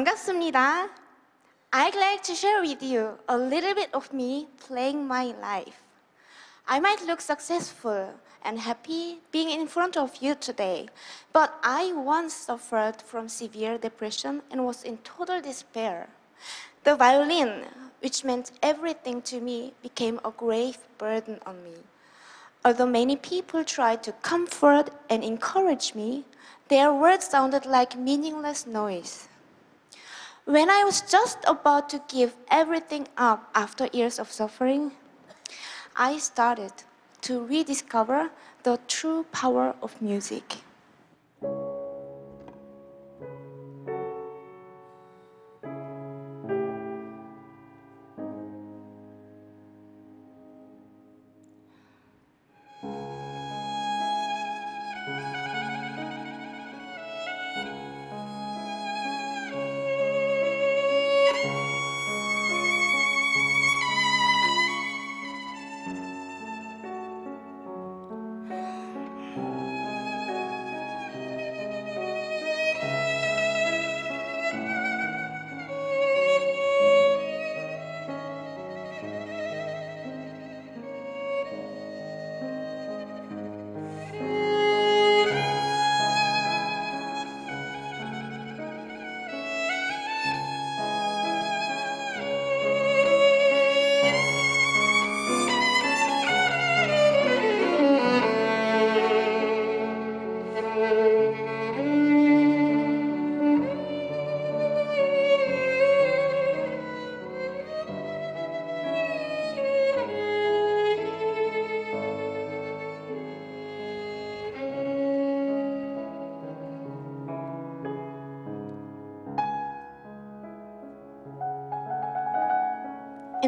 반갑습니다. I'd like to share with you a little bit of me playing my life. I might look successful and happy being in front of you today, but I once suffered from severe depression and was in total despair. The violin, which meant everything to me, became a grave burden on me. Although many people tried to comfort and encourage me, their words sounded like meaningless noise. When I was just about to give everything up after years of suffering, I started to rediscover the true power of music.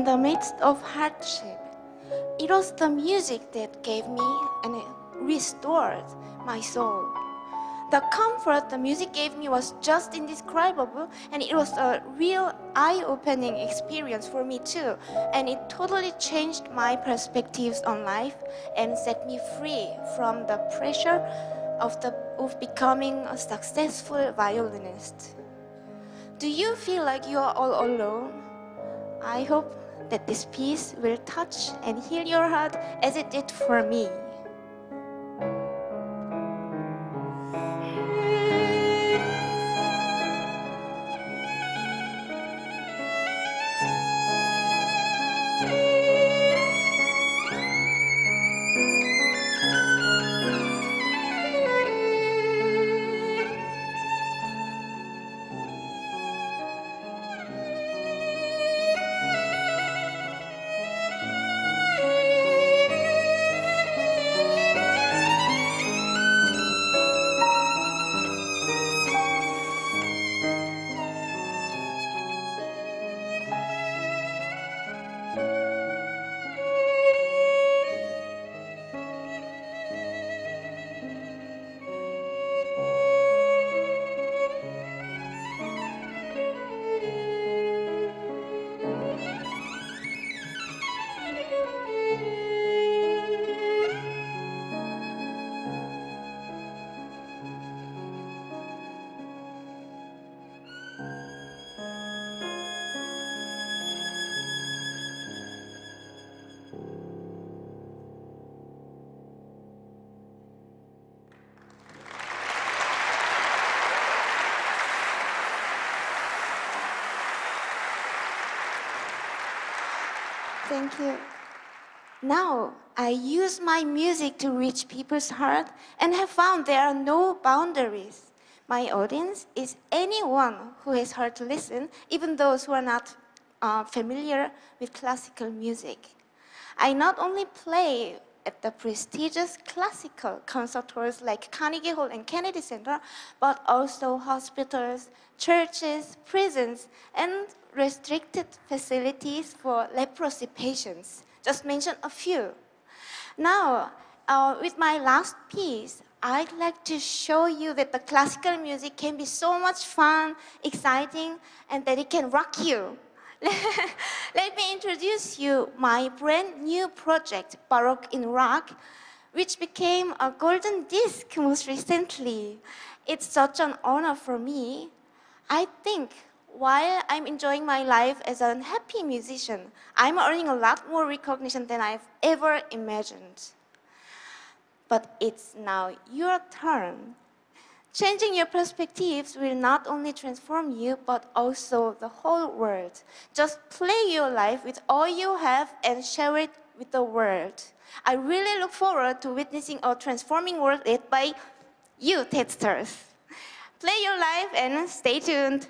In the midst of hardship, it was the music that gave me and restored my soul. The comfort the music gave me was just indescribable, and it was a real eye-opening experience for me too, and it totally changed my perspectives on life and set me free from the pressure of, the, of becoming a successful violinist. Do you feel like you are all alone? I hope that this piece will touch and heal your heart as it did for me. Thank you. Now, I use my music to reach people's heart and have found there are no boundaries. My audience is anyone who has heard to listen, even those who are not uh, familiar with classical music. I not only play at the prestigious classical concert halls like Carnegie Hall and Kennedy Center, but also hospitals, churches, prisons, and restricted facilities for leprosy patients. Just mention a few. Now, uh, with my last piece, I'd like to show you that the classical music can be so much fun, exciting, and that it can rock you. Let me introduce you my brand new project, Baroque in Rock, which became a golden disc most recently. It's such an honor for me. I think while I'm enjoying my life as a happy musician, I'm earning a lot more recognition than I've ever imagined. But it's now your turn. Changing your perspectives will not only transform you, but also the whole world. Just play your life with all you have and share it with the world. I really look forward to witnessing a transforming world led by you, testers. Play your life and stay tuned.